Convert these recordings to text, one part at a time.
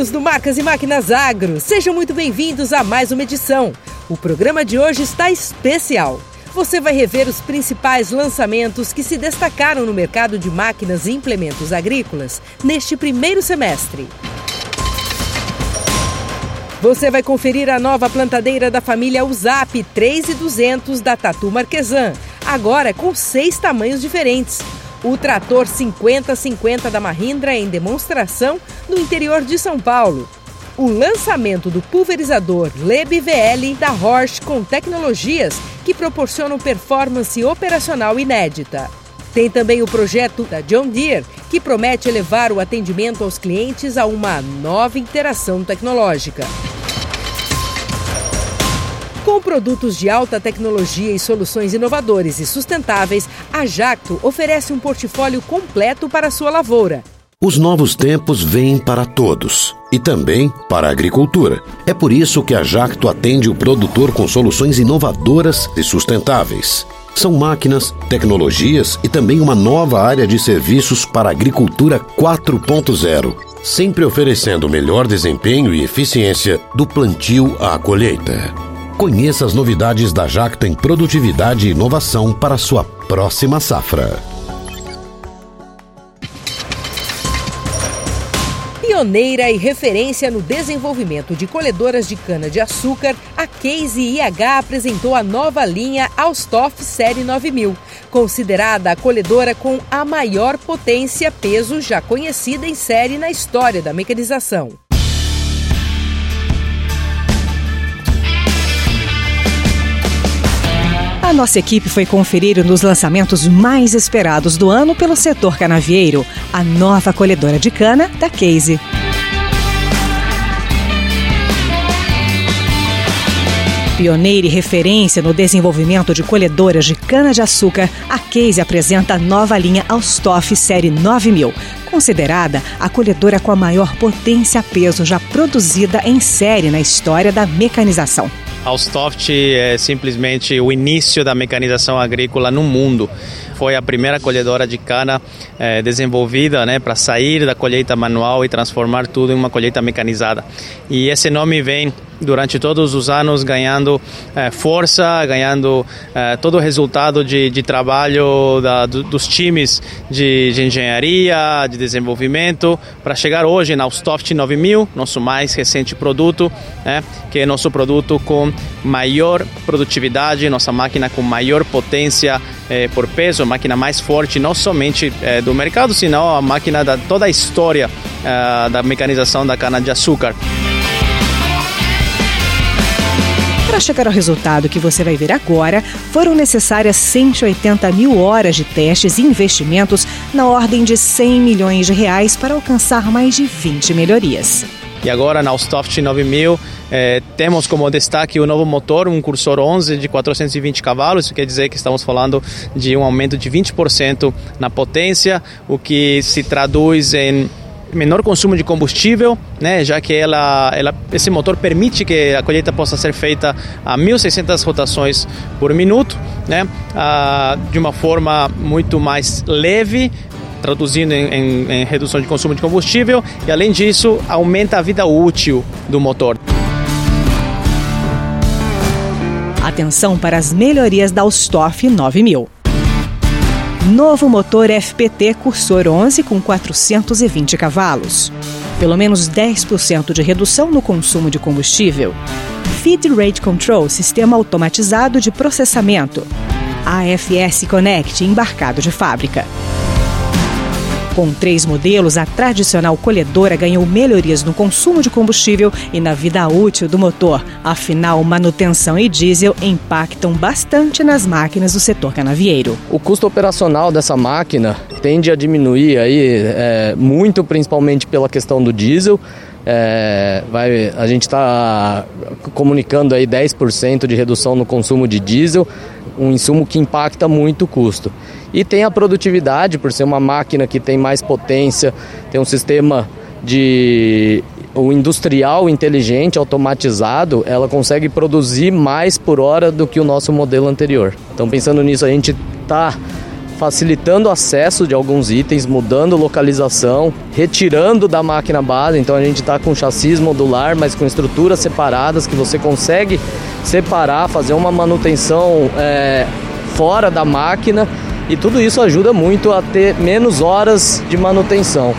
Amigos do Marcas e Máquinas Agro. Sejam muito bem-vindos a mais uma edição. O programa de hoje está especial. Você vai rever os principais lançamentos que se destacaram no mercado de máquinas e implementos agrícolas neste primeiro semestre. Você vai conferir a nova plantadeira da família USAP 3200 da Tatu Marquesan, agora com seis tamanhos diferentes. O trator 5050 da Mahindra em demonstração no interior de São Paulo. O lançamento do pulverizador Leb VL da Horsch com tecnologias que proporcionam performance operacional inédita. Tem também o projeto da John Deere, que promete elevar o atendimento aos clientes a uma nova interação tecnológica. Com produtos de alta tecnologia e soluções inovadoras e sustentáveis, a Jacto oferece um portfólio completo para sua lavoura. Os novos tempos vêm para todos e também para a agricultura. É por isso que a Jacto atende o produtor com soluções inovadoras e sustentáveis. São máquinas, tecnologias e também uma nova área de serviços para a agricultura 4.0, sempre oferecendo melhor desempenho e eficiência do plantio à colheita. Conheça as novidades da Jacto em produtividade e inovação para sua próxima safra. Pioneira e referência no desenvolvimento de colhedoras de cana-de-açúcar, a Case IH apresentou a nova linha Austoff Série 9000, considerada a colhedora com a maior potência peso já conhecida em série na história da mecanização. A nossa equipe foi conferir um dos lançamentos mais esperados do ano pelo setor canavieiro, a nova colhedora de cana da Case. Pioneira e referência no desenvolvimento de colhedoras de cana-de-açúcar, a Case apresenta a nova linha Austoff Série 9000, considerada a colhedora com a maior potência peso já produzida em série na história da mecanização. Alstoft é simplesmente o início da mecanização agrícola no mundo. Foi a primeira colhedora de cana é, desenvolvida né, para sair da colheita manual e transformar tudo em uma colheita mecanizada. E esse nome vem durante todos os anos ganhando é, força, ganhando é, todo o resultado de, de trabalho da, do, dos times de, de, engenharia, de desenvolvimento, para chegar hoje na Austoft 9000, nosso mais recente produto, né, que é nosso produto com maior produtividade, nossa máquina com maior potência é, por peso, máquina mais forte, não somente do mercado, senão a máquina da toda a história da mecanização da cana-de-açúcar. Para chegar ao resultado que você vai ver agora, foram necessárias 180 mil horas de testes e investimentos na ordem de 100 milhões de reais para alcançar mais de 20 melhorias. E agora na Austoft 9000 eh, temos como destaque o novo motor, um Cursor 11 de 420 cavalos, isso quer dizer que estamos falando de um aumento de 20% na potência, o que se traduz em menor consumo de combustível, né, já que ela, ela, esse motor permite que a colheita possa ser feita a 1.600 rotações por minuto, né, a, de uma forma muito mais leve, traduzindo em, em, em redução de consumo de combustível e, além disso, aumenta a vida útil do motor. Atenção para as melhorias da Austoff 9000. Novo motor FPT Cursor 11 com 420 cavalos. Pelo menos 10% de redução no consumo de combustível. Feed Rate Control, sistema automatizado de processamento. AFS Connect, embarcado de fábrica. Com três modelos, a tradicional colhedora ganhou melhorias no consumo de combustível e na vida útil do motor. Afinal, manutenção e diesel impactam bastante nas máquinas do setor canavieiro. O custo operacional dessa máquina tende a diminuir aí, é, muito, principalmente pela questão do diesel. É, vai, a gente está comunicando aí 10% de redução no consumo de diesel, um insumo que impacta muito o custo. E tem a produtividade, por ser uma máquina que tem mais potência, tem um sistema de o industrial inteligente, automatizado, ela consegue produzir mais por hora do que o nosso modelo anterior. Então, pensando nisso, a gente está facilitando o acesso de alguns itens, mudando localização, retirando da máquina base. Então a gente está com chassis modular, mas com estruturas separadas que você consegue separar, fazer uma manutenção é, fora da máquina e tudo isso ajuda muito a ter menos horas de manutenção.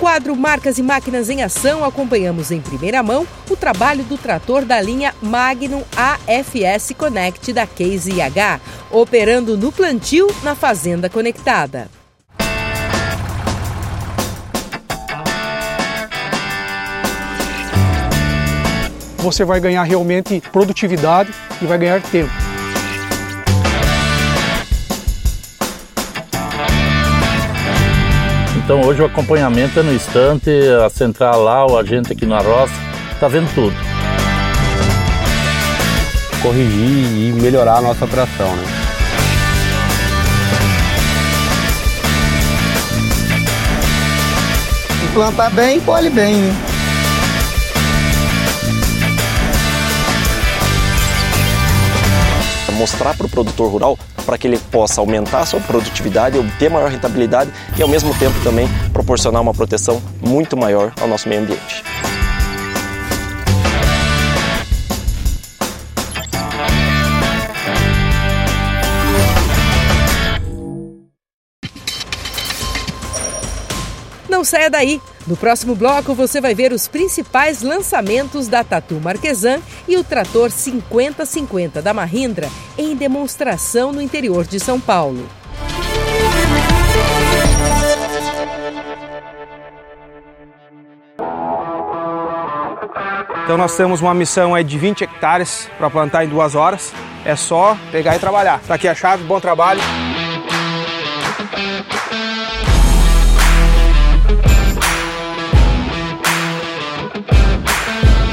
quadro Marcas e Máquinas em Ação, acompanhamos em primeira mão o trabalho do trator da linha Magnum AFS Connect da Case IH, operando no plantio na Fazenda Conectada. Você vai ganhar realmente produtividade e vai ganhar tempo. Então hoje o acompanhamento é no instante, a central lá, o agente aqui na roça, está vendo tudo. Corrigir e melhorar a nossa operação, né? Plantar bem, colhe bem, né? Mostrar para o produtor rural para que ele possa aumentar a sua produtividade, obter maior rentabilidade e ao mesmo tempo também proporcionar uma proteção muito maior ao nosso meio ambiente. Não saia daí! No próximo bloco você vai ver os principais lançamentos da Tatu Marquesan e o trator 5050 da Mahindra em demonstração no interior de São Paulo. Então nós temos uma missão aí de 20 hectares para plantar em duas horas. É só pegar e trabalhar. Tá aqui a chave, bom trabalho.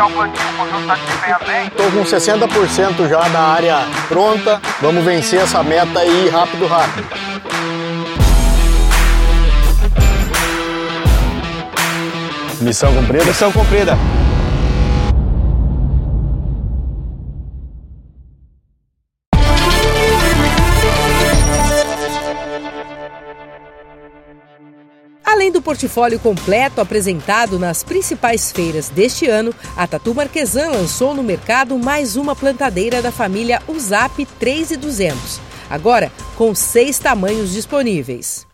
Tá o plantio? O conjunto tá desempenha bem? Estou com 60% já da área pronta. Vamos vencer essa meta aí rápido, rápido. Missão cumprida? Missão cumprida. Do portfólio completo apresentado nas principais feiras deste ano, a Tatu Marquesan lançou no mercado mais uma plantadeira da família USAP 3200, agora com seis tamanhos disponíveis.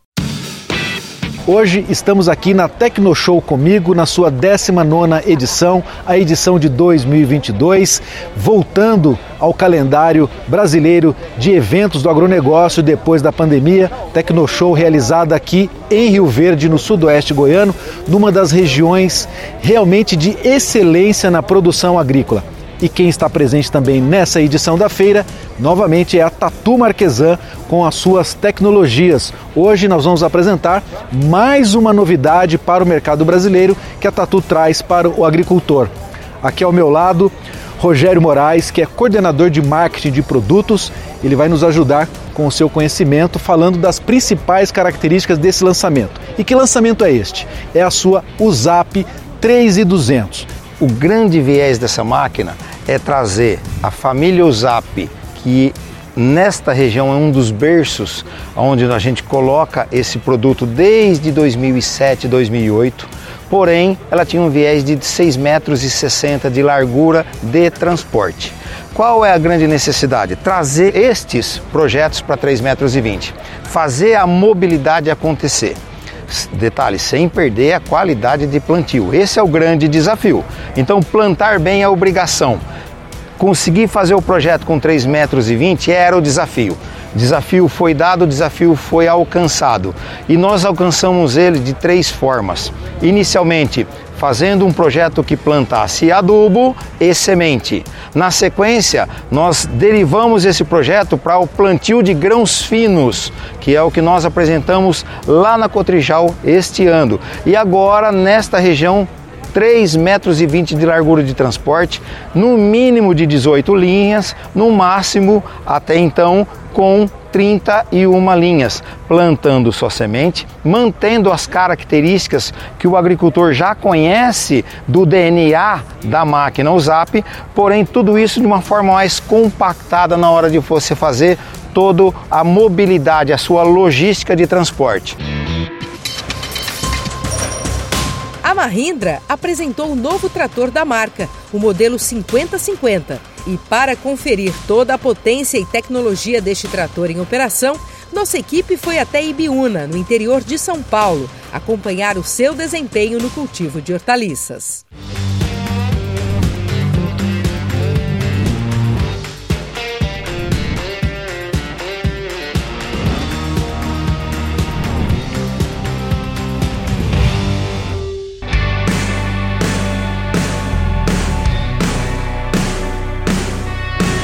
Hoje estamos aqui na Tecnoshow comigo, na sua 19ª edição, a edição de 2022, voltando ao calendário brasileiro de eventos do agronegócio depois da pandemia. Tecnoshow realizada aqui em Rio Verde, no sudoeste goiano, numa das regiões realmente de excelência na produção agrícola. E quem está presente também nessa edição da feira, novamente, é a Tatu Marquesan com as suas tecnologias. Hoje nós vamos apresentar mais uma novidade para o mercado brasileiro que a Tatu traz para o agricultor. Aqui ao meu lado, Rogério Moraes, que é coordenador de marketing de produtos. Ele vai nos ajudar com o seu conhecimento, falando das principais características desse lançamento. E que lançamento é este? É a sua USAP 3200. O grande viés dessa máquina é trazer a família USAP, que nesta região é um dos berços onde a gente coloca esse produto desde 2007, 2008. Porém, ela tinha um viés de 6,60 metros de largura de transporte. Qual é a grande necessidade? Trazer estes projetos para 3,20 metros, fazer a mobilidade acontecer. Detalhe, sem perder a qualidade de plantio. Esse é o grande desafio. Então, plantar bem é obrigação. Conseguir fazer o projeto com 3,20 metros era o desafio. Desafio foi dado, desafio foi alcançado. E nós alcançamos ele de três formas. Inicialmente, fazendo um projeto que plantasse adubo e semente. Na sequência, nós derivamos esse projeto para o plantio de grãos finos, que é o que nós apresentamos lá na Cotrijal este ano. E agora, nesta região, 3,20 metros 20 de largura de transporte, no mínimo de 18 linhas, no máximo até então com 31 linhas, plantando sua semente, mantendo as características que o agricultor já conhece do DNA da máquina USAP, porém tudo isso de uma forma mais compactada na hora de você fazer toda a mobilidade, a sua logística de transporte. A Mahindra apresentou o novo trator da marca, o modelo 5050. E para conferir toda a potência e tecnologia deste trator em operação, nossa equipe foi até Ibiúna, no interior de São Paulo, acompanhar o seu desempenho no cultivo de hortaliças.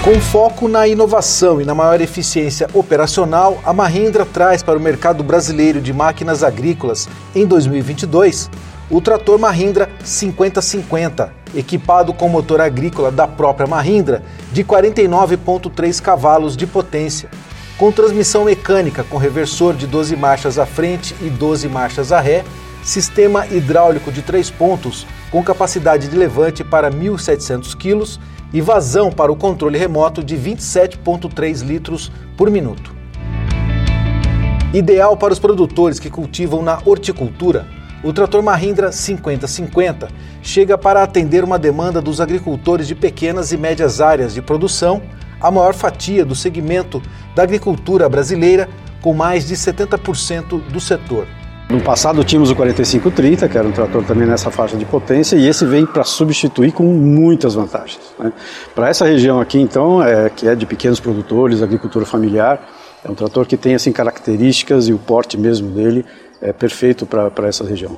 Com foco na inovação e na maior eficiência operacional, a Mahindra traz para o mercado brasileiro de máquinas agrícolas em 2022 o trator Mahindra 5050, equipado com motor agrícola da própria Mahindra de 49.3 cavalos de potência, com transmissão mecânica com reversor de 12 marchas à frente e 12 marchas à ré, sistema hidráulico de 3 pontos com capacidade de levante para 1.700 kg e vazão para o controle remoto de 27,3 litros por minuto. Ideal para os produtores que cultivam na horticultura, o trator Mahindra 5050 chega para atender uma demanda dos agricultores de pequenas e médias áreas de produção, a maior fatia do segmento da agricultura brasileira, com mais de 70% do setor. No passado tínhamos o 4530, que era um trator também nessa faixa de potência, e esse vem para substituir com muitas vantagens. Né? Para essa região aqui, então, é, que é de pequenos produtores, agricultura familiar, é um trator que tem assim características e o porte mesmo dele é perfeito para essa região.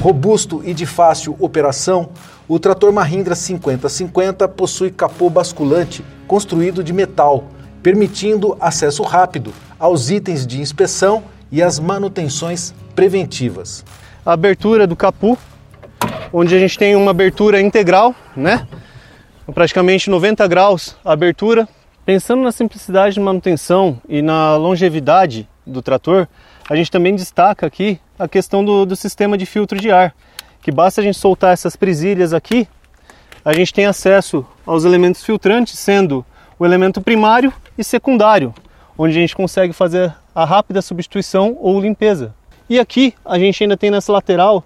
Robusto e de fácil operação, o trator Mahindra 5050 possui capô basculante construído de metal, permitindo acesso rápido aos itens de inspeção e às manutenções preventivas. A abertura do capu, onde a gente tem uma abertura integral, né? Praticamente 90 graus a abertura. Pensando na simplicidade de manutenção e na longevidade do trator, a gente também destaca aqui a questão do, do sistema de filtro de ar, que basta a gente soltar essas presilhas aqui a gente tem acesso aos elementos filtrantes, sendo o elemento primário e secundário, onde a gente consegue fazer a rápida substituição ou limpeza. E aqui a gente ainda tem nessa lateral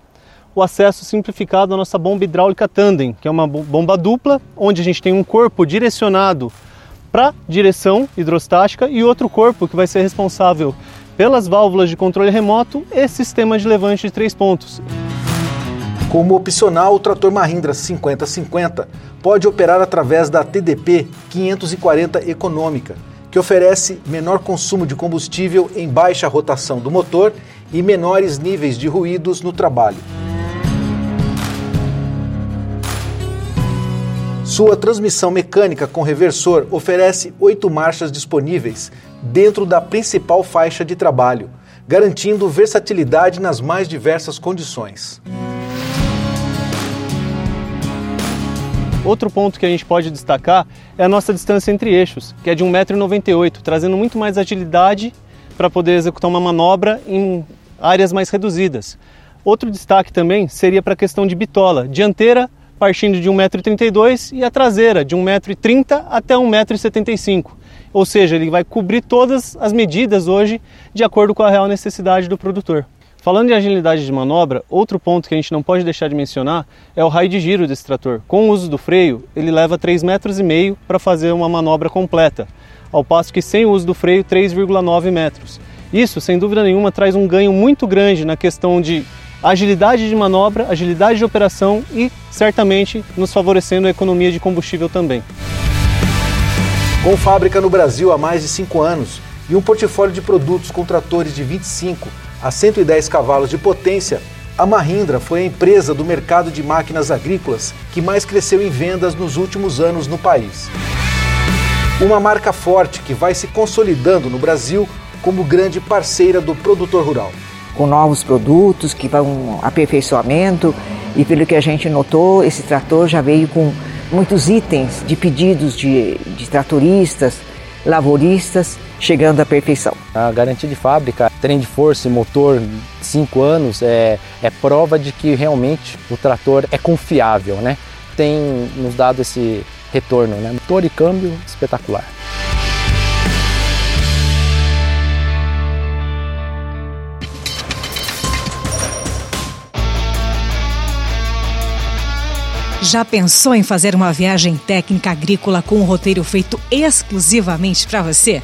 o acesso simplificado à nossa bomba hidráulica tandem, que é uma bomba dupla, onde a gente tem um corpo direcionado para direção hidrostática e outro corpo que vai ser responsável pelas válvulas de controle remoto e sistema de levante de três pontos. Como opcional, o trator Mahindra 5050 pode operar através da TDP 540 Econômica, que oferece menor consumo de combustível em baixa rotação do motor e menores níveis de ruídos no trabalho. Sua transmissão mecânica com reversor oferece oito marchas disponíveis dentro da principal faixa de trabalho, garantindo versatilidade nas mais diversas condições. Outro ponto que a gente pode destacar é a nossa distância entre eixos, que é de 1,98m, trazendo muito mais agilidade para poder executar uma manobra em áreas mais reduzidas. Outro destaque também seria para a questão de bitola, dianteira partindo de 1,32m e a traseira de 1,30m até 1,75m. Ou seja, ele vai cobrir todas as medidas hoje de acordo com a real necessidade do produtor. Falando em agilidade de manobra, outro ponto que a gente não pode deixar de mencionar é o raio de giro desse trator. Com o uso do freio, ele leva 3,5 metros para fazer uma manobra completa, ao passo que sem o uso do freio, 3,9 metros. Isso, sem dúvida nenhuma, traz um ganho muito grande na questão de agilidade de manobra, agilidade de operação e, certamente, nos favorecendo a economia de combustível também. Com fábrica no Brasil há mais de cinco anos, e um portfólio de produtos com tratores de 25 a 110 cavalos de potência, a Mahindra foi a empresa do mercado de máquinas agrícolas que mais cresceu em vendas nos últimos anos no país. Uma marca forte que vai se consolidando no Brasil como grande parceira do produtor rural. Com novos produtos que vão aperfeiçoamento e pelo que a gente notou, esse trator já veio com muitos itens de pedidos de, de tratoristas, lavoristas, chegando à perfeição. A garantia de fábrica, trem de força e motor, 5 anos, é, é prova de que realmente o trator é confiável, né? Tem nos dado esse retorno, né? Motor e câmbio espetacular. Já pensou em fazer uma viagem técnica agrícola com um roteiro feito exclusivamente para você?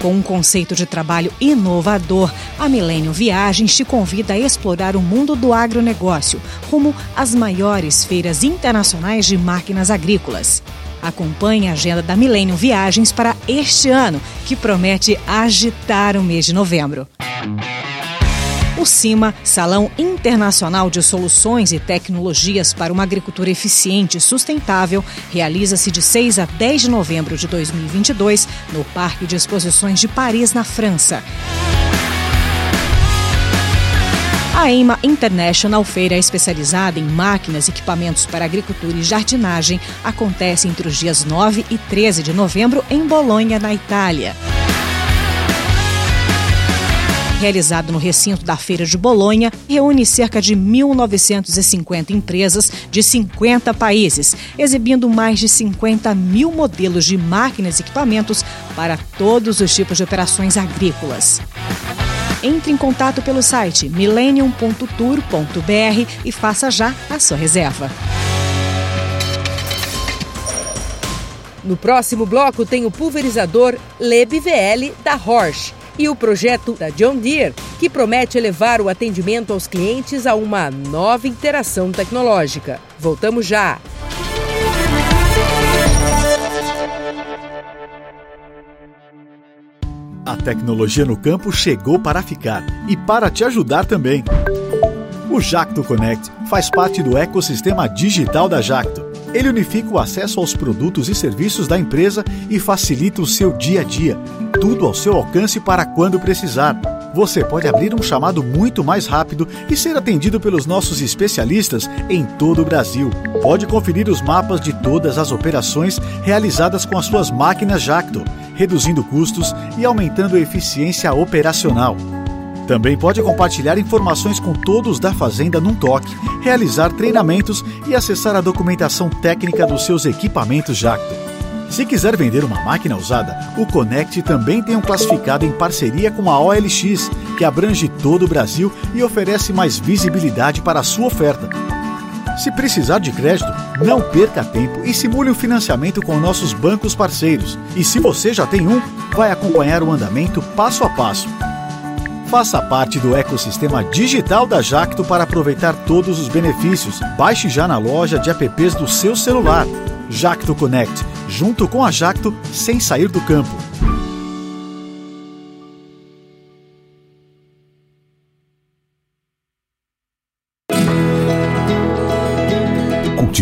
Com um conceito de trabalho inovador, a Milênio Viagens te convida a explorar o mundo do agronegócio, rumo às maiores feiras internacionais de máquinas agrícolas. Acompanhe a agenda da Milênio Viagens para este ano, que promete agitar o mês de novembro. O CIMA, Salão Internacional de Soluções e Tecnologias para uma Agricultura Eficiente e Sustentável, realiza-se de 6 a 10 de novembro de 2022 no Parque de Exposições de Paris, na França. A EIMA International, feira especializada em máquinas e equipamentos para agricultura e jardinagem, acontece entre os dias 9 e 13 de novembro em Bolonha, na Itália realizado no recinto da Feira de Bolonha, reúne cerca de 1.950 empresas de 50 países, exibindo mais de 50 mil modelos de máquinas e equipamentos para todos os tipos de operações agrícolas. Entre em contato pelo site millennium.tour.br e faça já a sua reserva. No próximo bloco tem o pulverizador LebVL da Horsch e o projeto da John Deere, que promete elevar o atendimento aos clientes a uma nova interação tecnológica. Voltamos já! A tecnologia no campo chegou para ficar e para te ajudar também. O Jacto Connect faz parte do ecossistema digital da Jacto. Ele unifica o acesso aos produtos e serviços da empresa e facilita o seu dia a dia tudo ao seu alcance para quando precisar. Você pode abrir um chamado muito mais rápido e ser atendido pelos nossos especialistas em todo o Brasil. Pode conferir os mapas de todas as operações realizadas com as suas máquinas Jacto, reduzindo custos e aumentando a eficiência operacional. Também pode compartilhar informações com todos da fazenda num toque, realizar treinamentos e acessar a documentação técnica dos seus equipamentos Jacto. Se quiser vender uma máquina usada, o Connect também tem um classificado em parceria com a OLX, que abrange todo o Brasil e oferece mais visibilidade para a sua oferta. Se precisar de crédito, não perca tempo e simule o financiamento com nossos bancos parceiros. E se você já tem um, vai acompanhar o andamento passo a passo. Faça parte do ecossistema digital da Jacto para aproveitar todos os benefícios. Baixe já na loja de apps do seu celular. Jacto Connect, junto com a Jacto, sem sair do campo.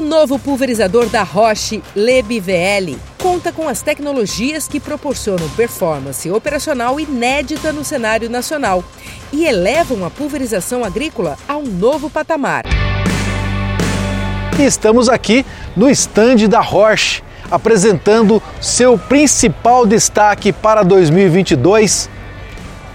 O novo pulverizador da Roche LebVL conta com as tecnologias que proporcionam performance operacional inédita no cenário nacional e elevam a pulverização agrícola a um novo patamar. Estamos aqui no estande da Roche, apresentando seu principal destaque para 2022,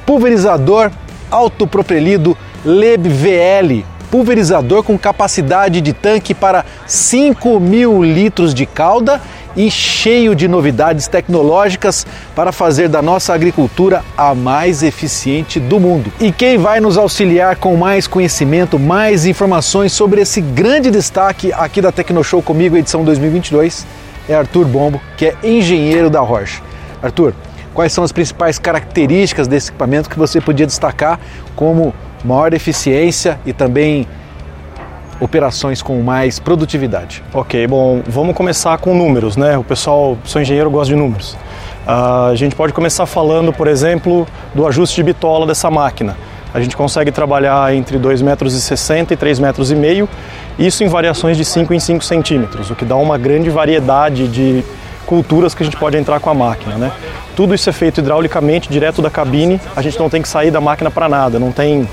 pulverizador autopropelido LebVL pulverizador com capacidade de tanque para 5 mil litros de calda e cheio de novidades tecnológicas para fazer da nossa agricultura a mais eficiente do mundo. E quem vai nos auxiliar com mais conhecimento, mais informações sobre esse grande destaque aqui da Tecnoshow comigo, edição 2022, é Arthur Bombo, que é engenheiro da Rocha. Arthur, quais são as principais características desse equipamento que você podia destacar como maior eficiência e também operações com mais produtividade? Ok, bom, vamos começar com números, né? O pessoal, sou engenheiro, gosta de números. Uh, a gente pode começar falando, por exemplo, do ajuste de bitola dessa máquina. A gente consegue trabalhar entre 2,60 metros e 3,5 metros e meio, isso em variações de 5 em 5 centímetros, o que dá uma grande variedade de culturas que a gente pode entrar com a máquina, né? Tudo isso é feito hidraulicamente, direto da cabine, a gente não tem que sair da máquina para nada, não tem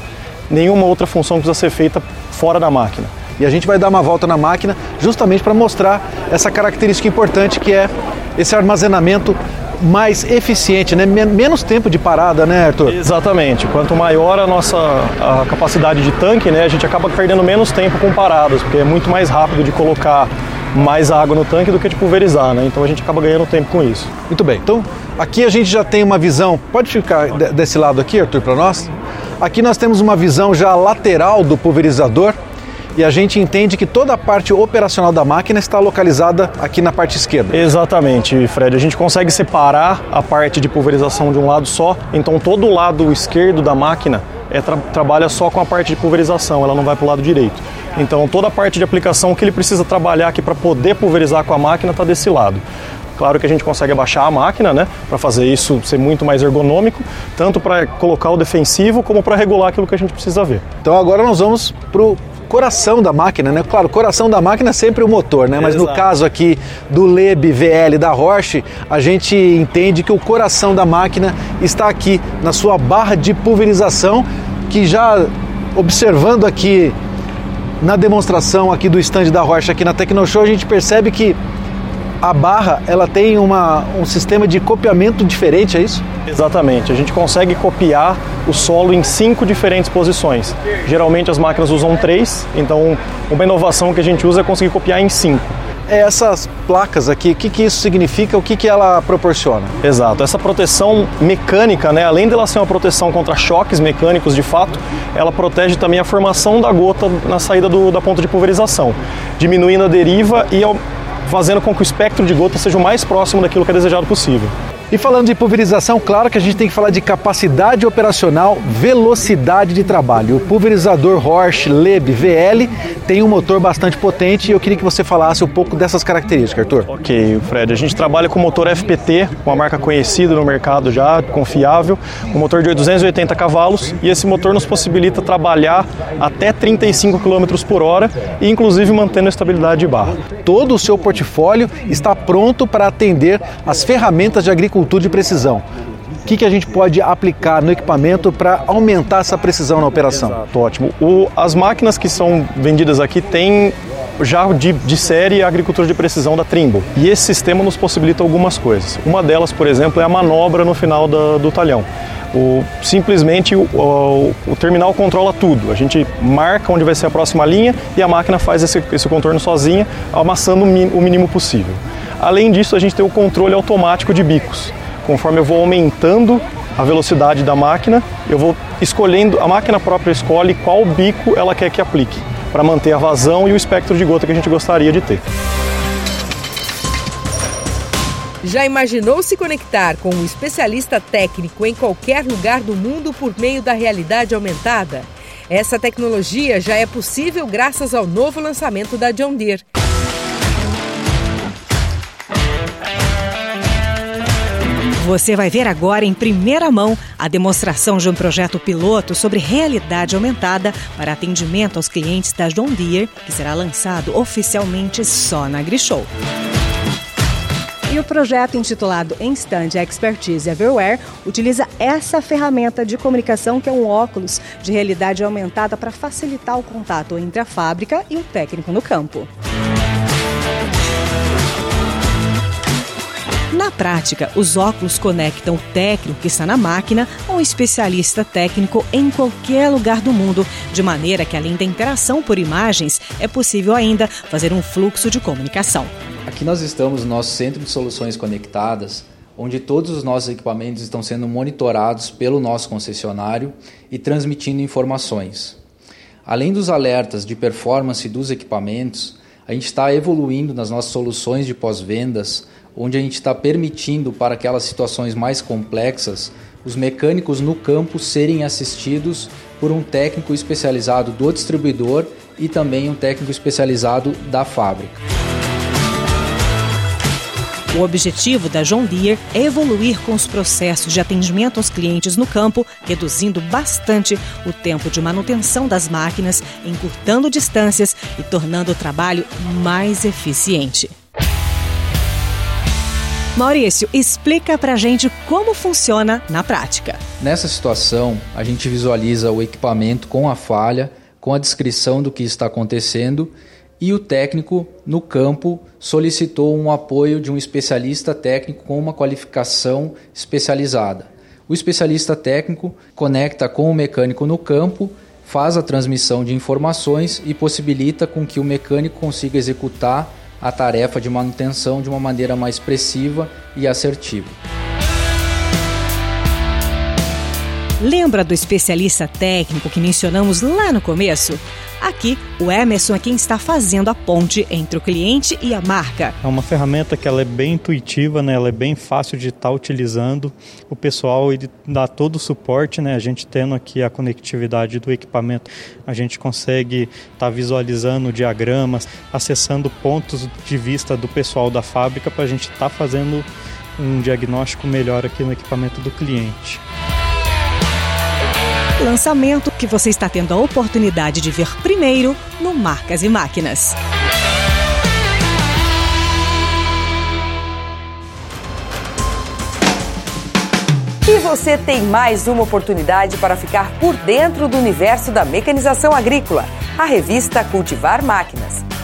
nenhuma outra função precisa ser feita fora da máquina. E a gente vai dar uma volta na máquina justamente para mostrar essa característica importante que é esse armazenamento mais eficiente, né? menos tempo de parada, né, Arthur? Exatamente. Quanto maior a nossa a capacidade de tanque, né, a gente acaba perdendo menos tempo com paradas, porque é muito mais rápido de colocar mais água no tanque do que de pulverizar, né? Então a gente acaba ganhando tempo com isso. Muito bem. Então aqui a gente já tem uma visão. Pode ficar desse lado aqui, Arthur, para nós? Aqui nós temos uma visão já lateral do pulverizador e a gente entende que toda a parte operacional da máquina está localizada aqui na parte esquerda. Exatamente, Fred. A gente consegue separar a parte de pulverização de um lado só, então todo o lado esquerdo da máquina é, tra trabalha só com a parte de pulverização, ela não vai para o lado direito. Então toda a parte de aplicação que ele precisa trabalhar aqui para poder pulverizar com a máquina está desse lado. Claro que a gente consegue abaixar a máquina, né, para fazer isso ser muito mais ergonômico, tanto para colocar o defensivo como para regular aquilo que a gente precisa ver. Então agora nós vamos para o coração da máquina, né? Claro, o coração da máquina é sempre o motor, né? Mas Exato. no caso aqui do Leb VL da Roche, a gente entende que o coração da máquina está aqui na sua barra de pulverização, que já observando aqui na demonstração aqui do stand da Roche aqui na Tecnoshow, a gente percebe que a barra ela tem uma, um sistema de copiamento diferente, é isso? Exatamente. A gente consegue copiar o solo em cinco diferentes posições. Geralmente as máquinas usam três, então uma inovação que a gente usa é conseguir copiar em cinco. É essas placas aqui, o que, que isso significa, o que, que ela proporciona? Exato, essa proteção mecânica, né, além dela ser uma proteção contra choques mecânicos de fato, ela protege também a formação da gota na saída do, da ponta de pulverização, diminuindo a deriva e fazendo com que o espectro de gota seja o mais próximo daquilo que é desejado possível. E falando de pulverização, claro que a gente tem que falar de capacidade operacional, velocidade de trabalho. O pulverizador Horsch Leb VL tem um motor bastante potente e eu queria que você falasse um pouco dessas características, Arthur. Ok, Fred. A gente trabalha com motor FPT, uma marca conhecida no mercado já, confiável, um motor de 280 cavalos e esse motor nos possibilita trabalhar até 35 km por hora e inclusive mantendo a estabilidade de barra. Todo o seu portfólio está pronto para atender as ferramentas de agricultura agricultura de precisão. O que, que a gente pode aplicar no equipamento para aumentar essa precisão na operação? Exato, ótimo. O, as máquinas que são vendidas aqui têm já de, de, série a agricultura de precisão da Trimble. E esse sistema nos possibilita algumas coisas. Uma delas, por exemplo, é a manobra no final da, do talhão. O, simplesmente o, o, o, terminal controla tudo. A gente marca onde vai ser a próxima linha e a máquina faz esse, esse contorno sozinha, amassando o mínimo possível. Além disso, a gente tem o controle automático de bicos. Conforme eu vou aumentando a velocidade da máquina, eu vou escolhendo, a máquina própria escolhe qual bico ela quer que aplique, para manter a vazão e o espectro de gota que a gente gostaria de ter. Já imaginou se conectar com um especialista técnico em qualquer lugar do mundo por meio da realidade aumentada? Essa tecnologia já é possível graças ao novo lançamento da John Deere. Você vai ver agora em primeira mão a demonstração de um projeto piloto sobre realidade aumentada para atendimento aos clientes da John Deere, que será lançado oficialmente só na AgriShow. E o projeto intitulado Instant Expertise Everywhere utiliza essa ferramenta de comunicação que é um óculos de realidade aumentada para facilitar o contato entre a fábrica e o técnico no campo. Na prática, os óculos conectam o técnico que está na máquina a um especialista técnico em qualquer lugar do mundo, de maneira que, além da interação por imagens, é possível ainda fazer um fluxo de comunicação. Aqui nós estamos no nosso centro de soluções conectadas, onde todos os nossos equipamentos estão sendo monitorados pelo nosso concessionário e transmitindo informações. Além dos alertas de performance dos equipamentos, a gente está evoluindo nas nossas soluções de pós-vendas, onde a gente está permitindo para aquelas situações mais complexas os mecânicos no campo serem assistidos por um técnico especializado do distribuidor e também um técnico especializado da fábrica. O objetivo da John Deere é evoluir com os processos de atendimento aos clientes no campo, reduzindo bastante o tempo de manutenção das máquinas, encurtando distâncias e tornando o trabalho mais eficiente. Maurício, explica pra gente como funciona na prática. Nessa situação, a gente visualiza o equipamento com a falha, com a descrição do que está acontecendo e o técnico no campo solicitou um apoio de um especialista técnico com uma qualificação especializada. O especialista técnico conecta com o mecânico no campo, faz a transmissão de informações e possibilita com que o mecânico consiga executar a tarefa de manutenção de uma maneira mais expressiva e assertiva. Lembra do especialista técnico que mencionamos lá no começo? Aqui, o Emerson é quem está fazendo a ponte entre o cliente e a marca. É uma ferramenta que ela é bem intuitiva, né? ela é bem fácil de estar utilizando. O pessoal ele dá todo o suporte, né? a gente tendo aqui a conectividade do equipamento, a gente consegue estar visualizando diagramas, acessando pontos de vista do pessoal da fábrica para a gente estar fazendo um diagnóstico melhor aqui no equipamento do cliente lançamento que você está tendo a oportunidade de ver primeiro no Marcas e Máquinas. E você tem mais uma oportunidade para ficar por dentro do universo da mecanização agrícola. A revista Cultivar Máquinas.